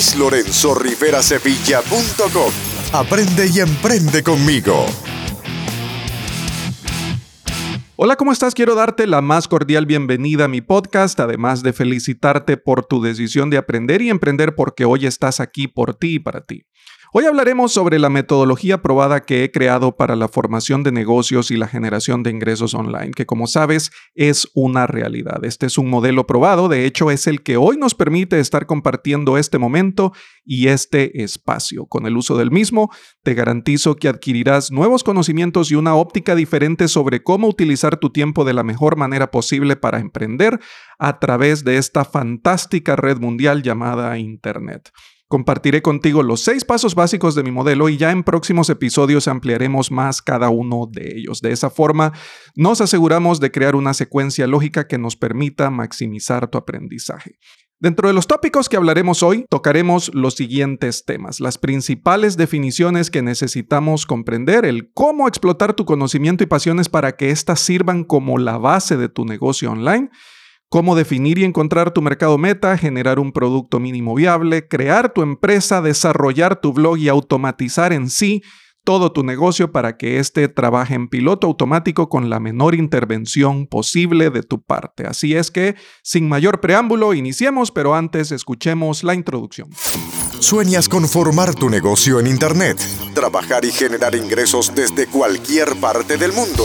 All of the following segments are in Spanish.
luislorenzorriverasevilla.com. Aprende y emprende conmigo. Hola, ¿cómo estás? Quiero darte la más cordial bienvenida a mi podcast, además de felicitarte por tu decisión de aprender y emprender porque hoy estás aquí por ti y para ti. Hoy hablaremos sobre la metodología probada que he creado para la formación de negocios y la generación de ingresos online, que como sabes es una realidad. Este es un modelo probado, de hecho es el que hoy nos permite estar compartiendo este momento y este espacio. Con el uso del mismo, te garantizo que adquirirás nuevos conocimientos y una óptica diferente sobre cómo utilizar tu tiempo de la mejor manera posible para emprender a través de esta fantástica red mundial llamada Internet. Compartiré contigo los seis pasos básicos de mi modelo y ya en próximos episodios ampliaremos más cada uno de ellos. De esa forma, nos aseguramos de crear una secuencia lógica que nos permita maximizar tu aprendizaje. Dentro de los tópicos que hablaremos hoy, tocaremos los siguientes temas, las principales definiciones que necesitamos comprender, el cómo explotar tu conocimiento y pasiones para que éstas sirvan como la base de tu negocio online, cómo definir y encontrar tu mercado meta, generar un producto mínimo viable, crear tu empresa, desarrollar tu blog y automatizar en sí todo tu negocio para que éste trabaje en piloto automático con la menor intervención posible de tu parte. Así es que, sin mayor preámbulo, iniciemos, pero antes escuchemos la introducción. ¿Sueñas con formar tu negocio en Internet? Trabajar y generar ingresos desde cualquier parte del mundo.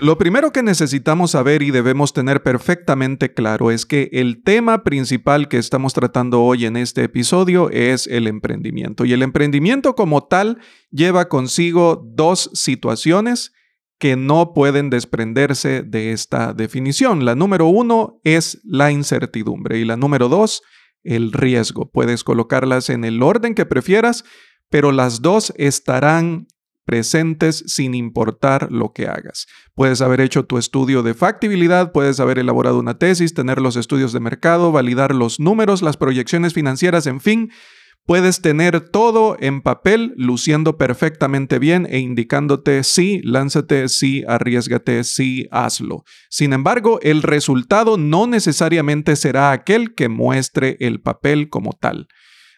Lo primero que necesitamos saber y debemos tener perfectamente claro es que el tema principal que estamos tratando hoy en este episodio es el emprendimiento. Y el emprendimiento como tal lleva consigo dos situaciones que no pueden desprenderse de esta definición. La número uno es la incertidumbre y la número dos, el riesgo. Puedes colocarlas en el orden que prefieras, pero las dos estarán presentes sin importar lo que hagas. Puedes haber hecho tu estudio de factibilidad, puedes haber elaborado una tesis, tener los estudios de mercado, validar los números, las proyecciones financieras, en fin, puedes tener todo en papel luciendo perfectamente bien e indicándote sí, lánzate, sí, arriesgate, sí, hazlo. Sin embargo, el resultado no necesariamente será aquel que muestre el papel como tal.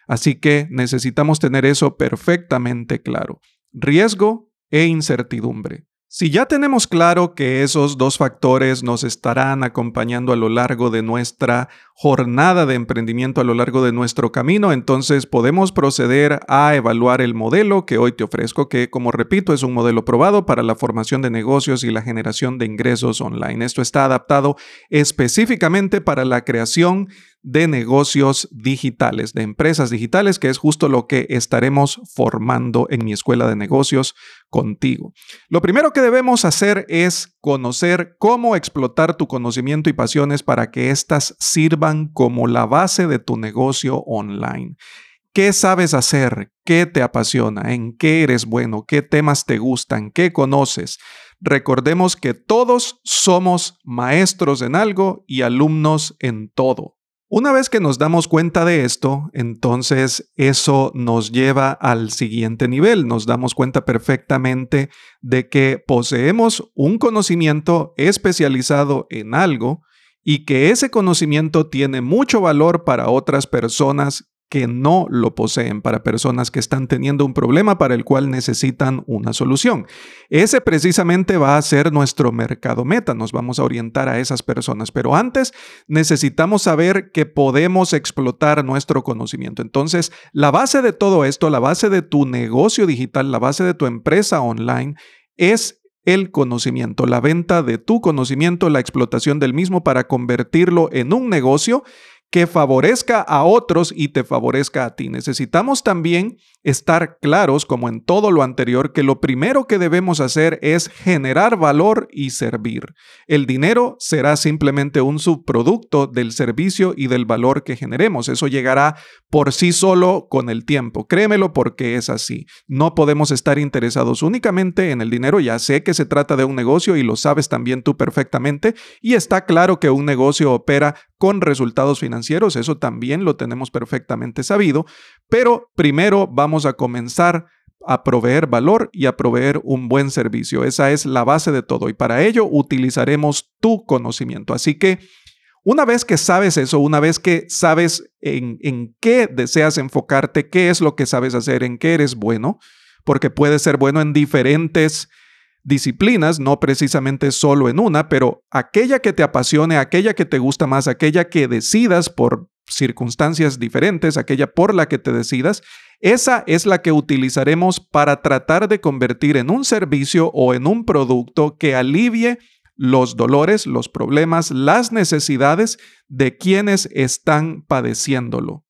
Así que necesitamos tener eso perfectamente claro riesgo e incertidumbre. Si ya tenemos claro que esos dos factores nos estarán acompañando a lo largo de nuestra jornada de emprendimiento, a lo largo de nuestro camino, entonces podemos proceder a evaluar el modelo que hoy te ofrezco, que como repito es un modelo probado para la formación de negocios y la generación de ingresos online. Esto está adaptado específicamente para la creación de negocios digitales, de empresas digitales, que es justo lo que estaremos formando en mi escuela de negocios contigo. Lo primero que debemos hacer es conocer cómo explotar tu conocimiento y pasiones para que éstas sirvan como la base de tu negocio online. ¿Qué sabes hacer? ¿Qué te apasiona? ¿En qué eres bueno? ¿Qué temas te gustan? ¿Qué conoces? Recordemos que todos somos maestros en algo y alumnos en todo. Una vez que nos damos cuenta de esto, entonces eso nos lleva al siguiente nivel. Nos damos cuenta perfectamente de que poseemos un conocimiento especializado en algo y que ese conocimiento tiene mucho valor para otras personas que no lo poseen, para personas que están teniendo un problema para el cual necesitan una solución. Ese precisamente va a ser nuestro mercado meta, nos vamos a orientar a esas personas, pero antes necesitamos saber que podemos explotar nuestro conocimiento. Entonces, la base de todo esto, la base de tu negocio digital, la base de tu empresa online es el conocimiento, la venta de tu conocimiento, la explotación del mismo para convertirlo en un negocio que favorezca a otros y te favorezca a ti. Necesitamos también estar claros, como en todo lo anterior, que lo primero que debemos hacer es generar valor y servir. El dinero será simplemente un subproducto del servicio y del valor que generemos. Eso llegará por sí solo con el tiempo. Créemelo porque es así. No podemos estar interesados únicamente en el dinero. Ya sé que se trata de un negocio y lo sabes también tú perfectamente. Y está claro que un negocio opera con resultados financieros. Eso también lo tenemos perfectamente sabido. Pero primero vamos a comenzar a proveer valor y a proveer un buen servicio. Esa es la base de todo y para ello utilizaremos tu conocimiento. Así que una vez que sabes eso, una vez que sabes en, en qué deseas enfocarte, qué es lo que sabes hacer, en qué eres bueno, porque puedes ser bueno en diferentes disciplinas, no precisamente solo en una, pero aquella que te apasione, aquella que te gusta más, aquella que decidas por circunstancias diferentes, aquella por la que te decidas, esa es la que utilizaremos para tratar de convertir en un servicio o en un producto que alivie los dolores, los problemas, las necesidades de quienes están padeciéndolo.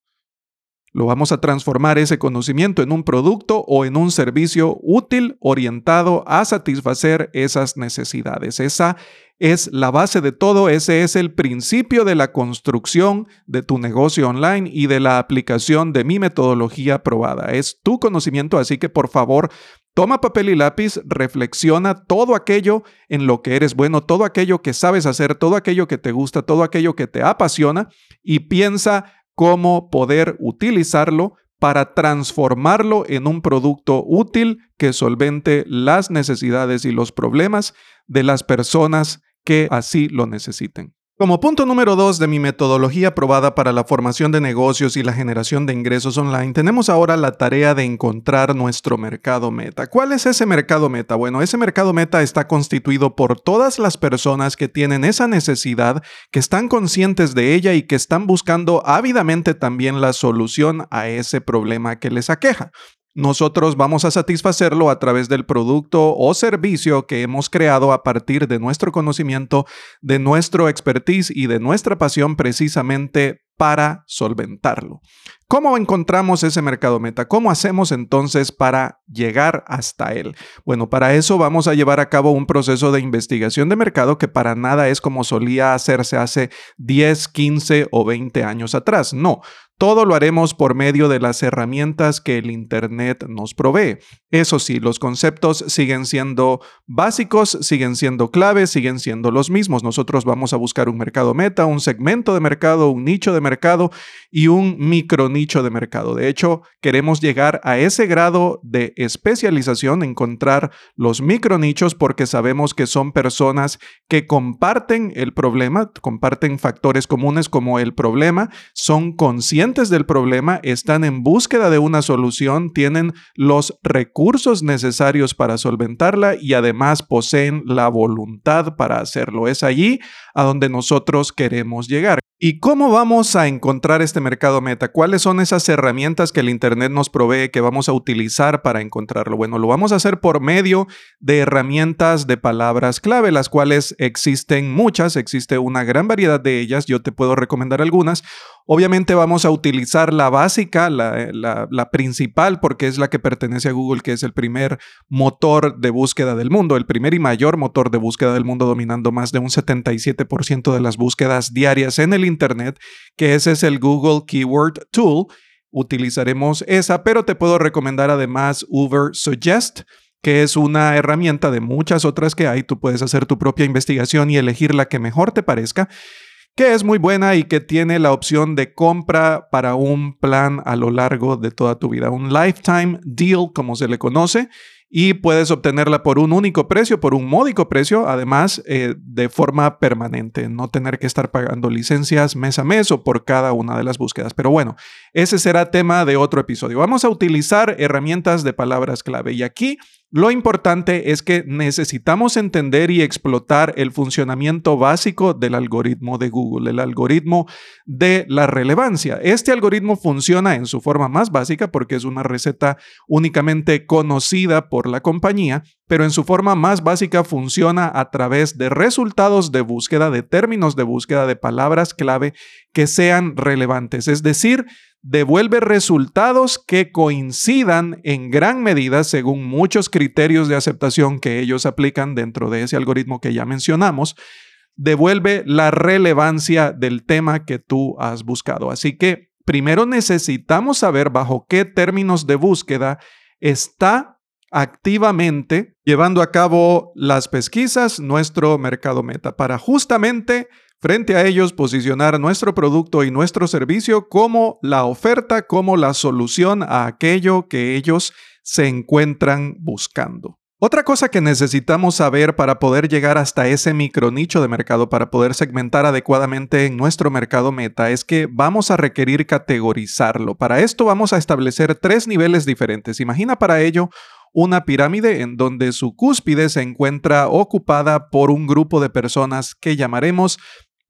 Lo vamos a transformar ese conocimiento en un producto o en un servicio útil orientado a satisfacer esas necesidades. Esa es la base de todo, ese es el principio de la construcción de tu negocio online y de la aplicación de mi metodología probada. Es tu conocimiento, así que por favor Toma papel y lápiz, reflexiona todo aquello en lo que eres bueno, todo aquello que sabes hacer, todo aquello que te gusta, todo aquello que te apasiona y piensa cómo poder utilizarlo para transformarlo en un producto útil que solvente las necesidades y los problemas de las personas que así lo necesiten. Como punto número dos de mi metodología probada para la formación de negocios y la generación de ingresos online, tenemos ahora la tarea de encontrar nuestro mercado meta. ¿Cuál es ese mercado meta? Bueno, ese mercado meta está constituido por todas las personas que tienen esa necesidad, que están conscientes de ella y que están buscando ávidamente también la solución a ese problema que les aqueja. Nosotros vamos a satisfacerlo a través del producto o servicio que hemos creado a partir de nuestro conocimiento, de nuestro expertise y de nuestra pasión precisamente para solventarlo. ¿Cómo encontramos ese mercado meta? ¿Cómo hacemos entonces para llegar hasta él? Bueno, para eso vamos a llevar a cabo un proceso de investigación de mercado que para nada es como solía hacerse hace 10, 15 o 20 años atrás. No, todo lo haremos por medio de las herramientas que el Internet nos provee. Eso sí, los conceptos siguen siendo básicos, siguen siendo claves, siguen siendo los mismos. Nosotros vamos a buscar un mercado meta, un segmento de mercado, un nicho de mercado y un micro nicho de mercado. De hecho, queremos llegar a ese grado de especialización, encontrar los micro nichos porque sabemos que son personas que comparten el problema, comparten factores comunes como el problema, son conscientes del problema, están en búsqueda de una solución, tienen los recursos necesarios para solventarla y además poseen la voluntad para hacerlo. Es allí a donde nosotros queremos llegar. ¿Y cómo vamos a encontrar este mercado meta? ¿Cuáles son esas herramientas que el Internet nos provee que vamos a utilizar para encontrarlo? Bueno, lo vamos a hacer por medio de herramientas de palabras clave, las cuales existen muchas, existe una gran variedad de ellas, yo te puedo recomendar algunas. Obviamente vamos a utilizar la básica, la, principal, porque es la que pertenece a Google, que es el primer motor de búsqueda del mundo, el primer y mayor motor de búsqueda del mundo, dominando más de un 77% de las búsquedas diarias en el Internet, que ese es el Google Keyword Tool. Utilizaremos esa, pero te puedo recomendar además Uber Suggest que es una herramienta de muchas otras que hay. Tú puedes hacer tu propia investigación y elegir la que mejor te parezca que es muy buena y que tiene la opción de compra para un plan a lo largo de toda tu vida, un lifetime deal como se le conoce y puedes obtenerla por un único precio, por un módico precio, además eh, de forma permanente, no tener que estar pagando licencias mes a mes o por cada una de las búsquedas. Pero bueno, ese será tema de otro episodio. Vamos a utilizar herramientas de palabras clave y aquí lo importante es que necesitamos entender y explotar el funcionamiento básico del algoritmo de Google, el algoritmo de la relevancia. Este algoritmo funciona en su forma más básica porque es una receta únicamente conocida por la compañía, pero en su forma más básica funciona a través de resultados de búsqueda, de términos de búsqueda, de palabras clave que sean relevantes, es decir, devuelve resultados que coincidan en gran medida según muchos criterios de aceptación que ellos aplican dentro de ese algoritmo que ya mencionamos, devuelve la relevancia del tema que tú has buscado. Así que primero necesitamos saber bajo qué términos de búsqueda está activamente llevando a cabo las pesquisas nuestro mercado meta para justamente frente a ellos posicionar nuestro producto y nuestro servicio como la oferta, como la solución a aquello que ellos se encuentran buscando. Otra cosa que necesitamos saber para poder llegar hasta ese micronicho de mercado, para poder segmentar adecuadamente en nuestro mercado meta, es que vamos a requerir categorizarlo. Para esto vamos a establecer tres niveles diferentes. Imagina para ello una pirámide en donde su cúspide se encuentra ocupada por un grupo de personas que llamaremos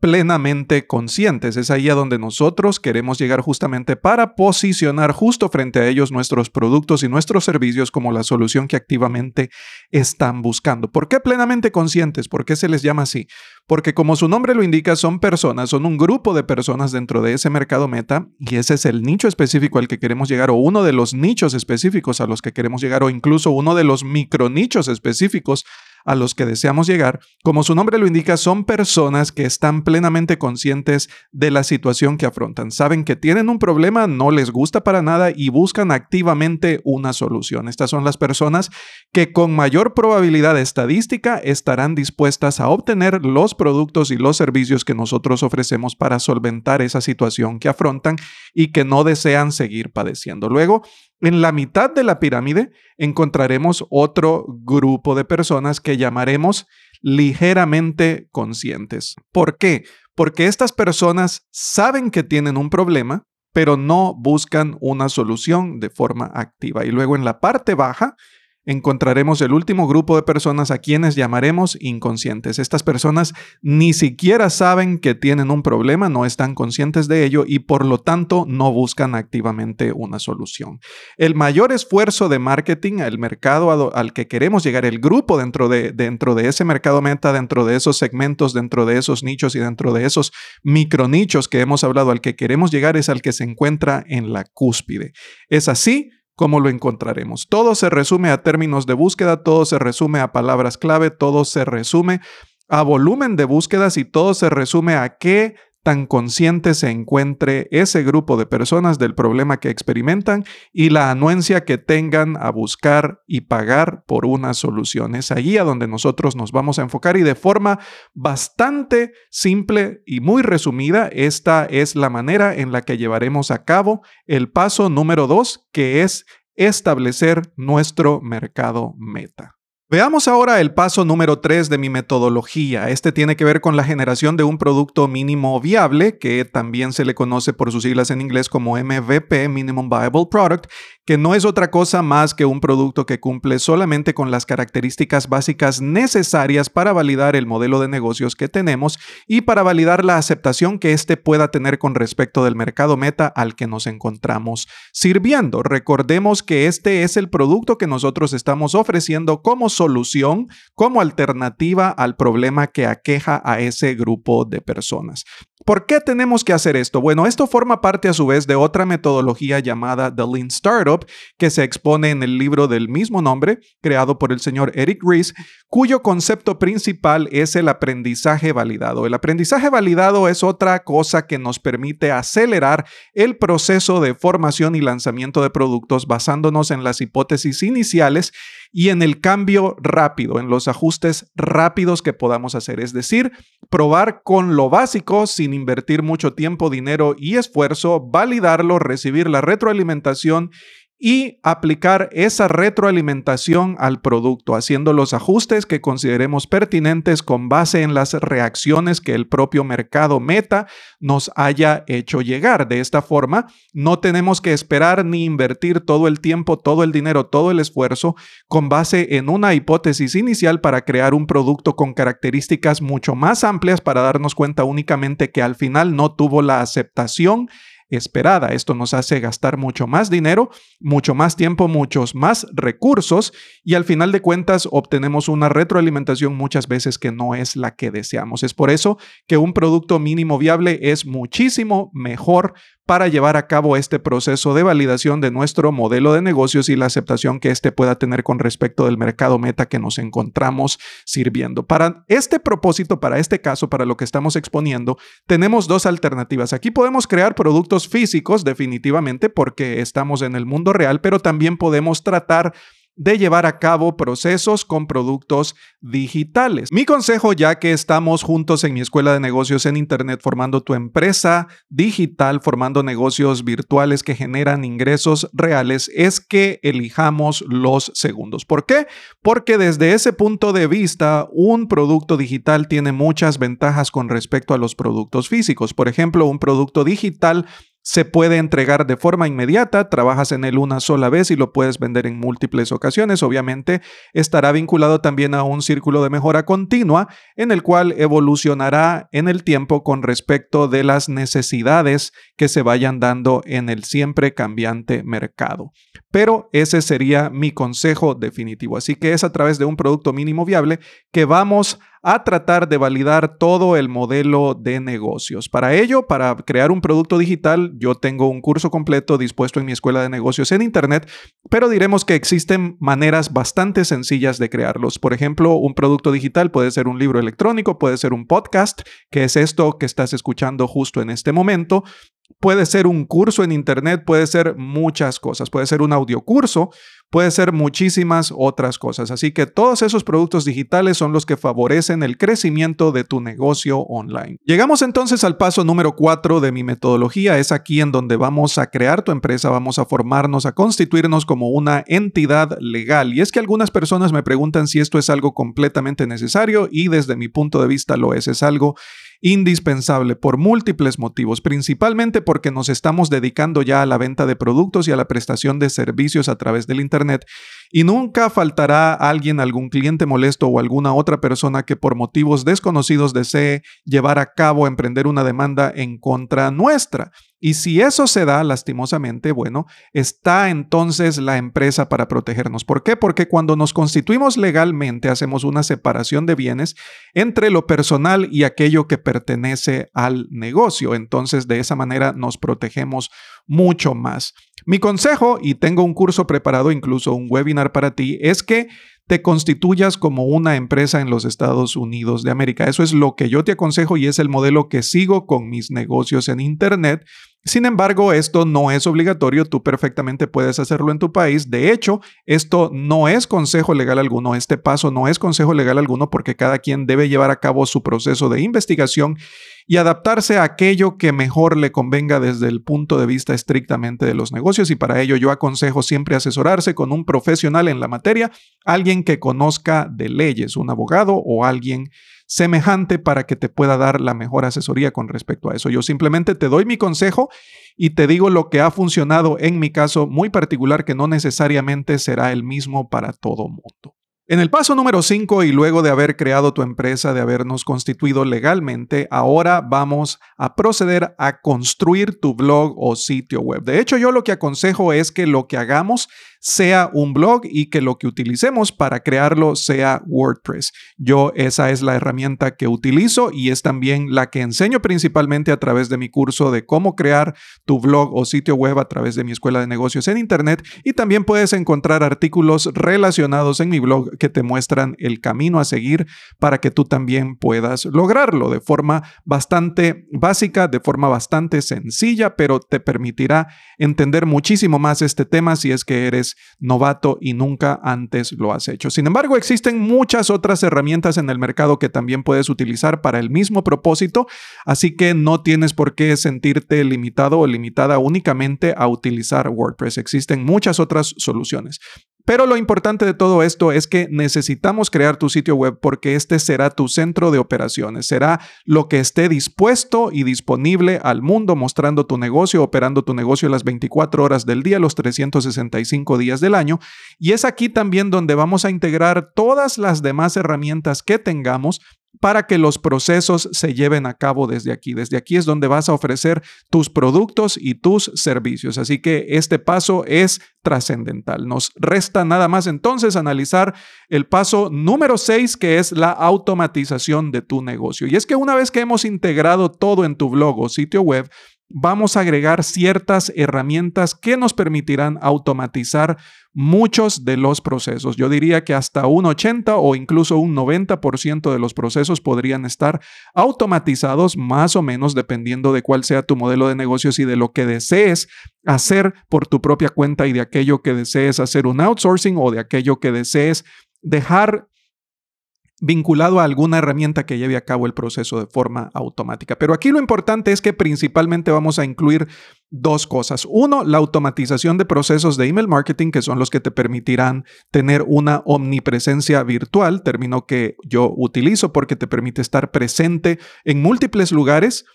plenamente conscientes. Es ahí a donde nosotros queremos llegar justamente para posicionar justo frente a ellos nuestros productos y nuestros servicios como la solución que activamente están buscando. ¿Por qué plenamente conscientes? ¿Por qué se les llama así? Porque como su nombre lo indica, son personas, son un grupo de personas dentro de ese mercado meta y ese es el nicho específico al que queremos llegar o uno de los nichos específicos a los que queremos llegar o incluso uno de los micronichos específicos a los que deseamos llegar, como su nombre lo indica, son personas que están plenamente conscientes de la situación que afrontan. Saben que tienen un problema, no les gusta para nada y buscan activamente una solución. Estas son las personas que con mayor probabilidad estadística estarán dispuestas a obtener los productos y los servicios que nosotros ofrecemos para solventar esa situación que afrontan y que no desean seguir padeciendo. Luego, en la mitad de la pirámide encontraremos otro grupo de personas que llamaremos ligeramente conscientes. ¿Por qué? Porque estas personas saben que tienen un problema, pero no buscan una solución de forma activa. Y luego en la parte baja encontraremos el último grupo de personas a quienes llamaremos inconscientes. Estas personas ni siquiera saben que tienen un problema, no están conscientes de ello y por lo tanto no buscan activamente una solución. El mayor esfuerzo de marketing, el mercado al que queremos llegar, el grupo dentro de, dentro de ese mercado meta, dentro de esos segmentos, dentro de esos nichos y dentro de esos micronichos que hemos hablado, al que queremos llegar es al que se encuentra en la cúspide. Es así ¿Cómo lo encontraremos? Todo se resume a términos de búsqueda, todo se resume a palabras clave, todo se resume a volumen de búsquedas y todo se resume a qué tan consciente se encuentre ese grupo de personas del problema que experimentan y la anuencia que tengan a buscar y pagar por una solución. Es allí a donde nosotros nos vamos a enfocar y de forma bastante simple y muy resumida, esta es la manera en la que llevaremos a cabo el paso número dos, que es establecer nuestro mercado meta. Veamos ahora el paso número 3 de mi metodología. Este tiene que ver con la generación de un producto mínimo viable, que también se le conoce por sus siglas en inglés como MVP, Minimum Viable Product, que no es otra cosa más que un producto que cumple solamente con las características básicas necesarias para validar el modelo de negocios que tenemos y para validar la aceptación que éste pueda tener con respecto del mercado meta al que nos encontramos sirviendo. Recordemos que este es el producto que nosotros estamos ofreciendo como solución, como alternativa al problema que aqueja a ese grupo de personas. ¿Por qué tenemos que hacer esto? Bueno, esto forma parte a su vez de otra metodología llamada The Lean Startup, que se expone en el libro del mismo nombre, creado por el señor Eric Ries, cuyo concepto principal es el aprendizaje validado. El aprendizaje validado es otra cosa que nos permite acelerar el proceso de formación y lanzamiento de productos basándonos en las hipótesis iniciales y en el cambio rápido, en los ajustes rápidos que podamos hacer. Es decir, probar con lo básico sin invertir mucho tiempo, dinero y esfuerzo, validarlo, recibir la retroalimentación y aplicar esa retroalimentación al producto, haciendo los ajustes que consideremos pertinentes con base en las reacciones que el propio mercado meta nos haya hecho llegar. De esta forma, no tenemos que esperar ni invertir todo el tiempo, todo el dinero, todo el esfuerzo con base en una hipótesis inicial para crear un producto con características mucho más amplias para darnos cuenta únicamente que al final no tuvo la aceptación esperada. Esto nos hace gastar mucho más dinero, mucho más tiempo, muchos más recursos y al final de cuentas obtenemos una retroalimentación muchas veces que no es la que deseamos. Es por eso que un producto mínimo viable es muchísimo mejor para llevar a cabo este proceso de validación de nuestro modelo de negocios y la aceptación que éste pueda tener con respecto del mercado meta que nos encontramos sirviendo. Para este propósito, para este caso, para lo que estamos exponiendo, tenemos dos alternativas. Aquí podemos crear productos físicos definitivamente porque estamos en el mundo real, pero también podemos tratar de llevar a cabo procesos con productos digitales. Mi consejo, ya que estamos juntos en mi escuela de negocios en Internet formando tu empresa digital, formando negocios virtuales que generan ingresos reales, es que elijamos los segundos. ¿Por qué? Porque desde ese punto de vista, un producto digital tiene muchas ventajas con respecto a los productos físicos. Por ejemplo, un producto digital se puede entregar de forma inmediata, trabajas en él una sola vez y lo puedes vender en múltiples ocasiones. Obviamente estará vinculado también a un círculo de mejora continua en el cual evolucionará en el tiempo con respecto de las necesidades que se vayan dando en el siempre cambiante mercado. Pero ese sería mi consejo definitivo. Así que es a través de un producto mínimo viable que vamos a a tratar de validar todo el modelo de negocios. Para ello, para crear un producto digital, yo tengo un curso completo dispuesto en mi escuela de negocios en Internet, pero diremos que existen maneras bastante sencillas de crearlos. Por ejemplo, un producto digital puede ser un libro electrónico, puede ser un podcast, que es esto que estás escuchando justo en este momento. Puede ser un curso en Internet, puede ser muchas cosas, puede ser un audiocurso, puede ser muchísimas otras cosas. Así que todos esos productos digitales son los que favorecen el crecimiento de tu negocio online. Llegamos entonces al paso número 4 de mi metodología. Es aquí en donde vamos a crear tu empresa, vamos a formarnos, a constituirnos como una entidad legal. Y es que algunas personas me preguntan si esto es algo completamente necesario y desde mi punto de vista lo es. Es algo indispensable por múltiples motivos, principalmente porque nos estamos dedicando ya a la venta de productos y a la prestación de servicios a través del Internet y nunca faltará alguien, algún cliente molesto o alguna otra persona que por motivos desconocidos desee llevar a cabo, emprender una demanda en contra nuestra. Y si eso se da, lastimosamente, bueno, está entonces la empresa para protegernos. ¿Por qué? Porque cuando nos constituimos legalmente hacemos una separación de bienes entre lo personal y aquello que pertenece al negocio. Entonces, de esa manera nos protegemos mucho más. Mi consejo, y tengo un curso preparado, incluso un webinar para ti, es que te constituyas como una empresa en los Estados Unidos de América. Eso es lo que yo te aconsejo y es el modelo que sigo con mis negocios en Internet. Sin embargo, esto no es obligatorio, tú perfectamente puedes hacerlo en tu país. De hecho, esto no es consejo legal alguno, este paso no es consejo legal alguno porque cada quien debe llevar a cabo su proceso de investigación y adaptarse a aquello que mejor le convenga desde el punto de vista estrictamente de los negocios y para ello yo aconsejo siempre asesorarse con un profesional en la materia, alguien que conozca de leyes, un abogado o alguien semejante para que te pueda dar la mejor asesoría con respecto a eso. Yo simplemente te doy mi consejo y te digo lo que ha funcionado en mi caso muy particular que no necesariamente será el mismo para todo mundo. En el paso número 5 y luego de haber creado tu empresa, de habernos constituido legalmente, ahora vamos a proceder a construir tu blog o sitio web. De hecho, yo lo que aconsejo es que lo que hagamos sea un blog y que lo que utilicemos para crearlo sea WordPress. Yo esa es la herramienta que utilizo y es también la que enseño principalmente a través de mi curso de cómo crear tu blog o sitio web a través de mi escuela de negocios en Internet y también puedes encontrar artículos relacionados en mi blog que te muestran el camino a seguir para que tú también puedas lograrlo de forma bastante básica, de forma bastante sencilla, pero te permitirá entender muchísimo más este tema si es que eres novato y nunca antes lo has hecho. Sin embargo, existen muchas otras herramientas en el mercado que también puedes utilizar para el mismo propósito, así que no tienes por qué sentirte limitado o limitada únicamente a utilizar WordPress. Existen muchas otras soluciones. Pero lo importante de todo esto es que necesitamos crear tu sitio web porque este será tu centro de operaciones, será lo que esté dispuesto y disponible al mundo mostrando tu negocio, operando tu negocio las 24 horas del día, los 365 días del año. Y es aquí también donde vamos a integrar todas las demás herramientas que tengamos para que los procesos se lleven a cabo desde aquí. Desde aquí es donde vas a ofrecer tus productos y tus servicios. Así que este paso es trascendental. Nos resta nada más entonces analizar el paso número 6, que es la automatización de tu negocio. Y es que una vez que hemos integrado todo en tu blog o sitio web, vamos a agregar ciertas herramientas que nos permitirán automatizar muchos de los procesos. Yo diría que hasta un 80 o incluso un 90% de los procesos podrían estar automatizados más o menos dependiendo de cuál sea tu modelo de negocios y de lo que desees hacer por tu propia cuenta y de aquello que desees hacer un outsourcing o de aquello que desees dejar vinculado a alguna herramienta que lleve a cabo el proceso de forma automática. Pero aquí lo importante es que principalmente vamos a incluir dos cosas. Uno, la automatización de procesos de email marketing, que son los que te permitirán tener una omnipresencia virtual, término que yo utilizo porque te permite estar presente en múltiples lugares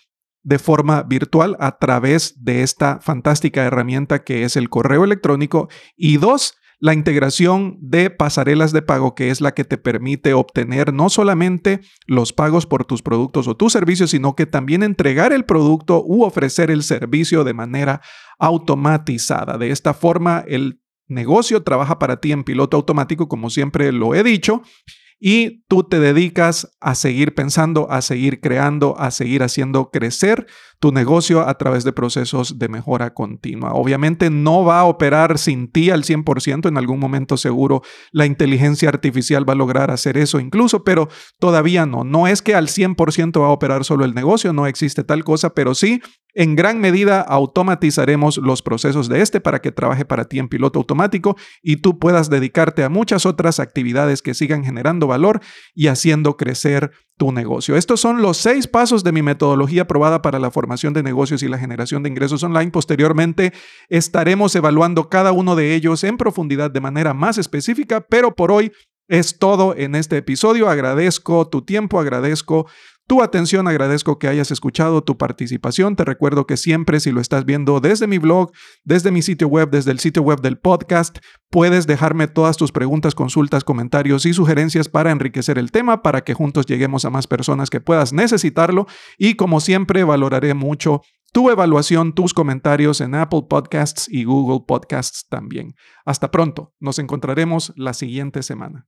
de forma virtual a través de esta fantástica herramienta que es el correo electrónico. Y dos, la integración de pasarelas de pago, que es la que te permite obtener no solamente los pagos por tus productos o tus servicios, sino que también entregar el producto u ofrecer el servicio de manera automatizada. De esta forma, el negocio trabaja para ti en piloto automático, como siempre lo he dicho, y tú te dedicas a seguir pensando, a seguir creando, a seguir haciendo crecer tu negocio a través de procesos de mejora continua. Obviamente no va a operar sin ti al 100%, en algún momento seguro la inteligencia artificial va a lograr hacer eso incluso, pero todavía no. No es que al 100% va a operar solo el negocio, no existe tal cosa, pero sí en gran medida automatizaremos los procesos de este para que trabaje para ti en piloto automático y tú puedas dedicarte a muchas otras actividades que sigan generando valor y haciendo crecer tu negocio. Estos son los seis pasos de mi metodología probada para la formación de negocios y la generación de ingresos online. Posteriormente estaremos evaluando cada uno de ellos en profundidad de manera más específica, pero por hoy es todo en este episodio. Agradezco tu tiempo, agradezco tu atención. Agradezco que hayas escuchado tu participación. Te recuerdo que siempre si lo estás viendo desde mi blog, desde mi sitio web, desde el sitio web del podcast, puedes dejarme todas tus preguntas, consultas, comentarios y sugerencias para enriquecer el tema, para que juntos lleguemos a más personas que puedas necesitarlo. Y como siempre, valoraré mucho tu evaluación, tus comentarios en Apple Podcasts y Google Podcasts también. Hasta pronto. Nos encontraremos la siguiente semana.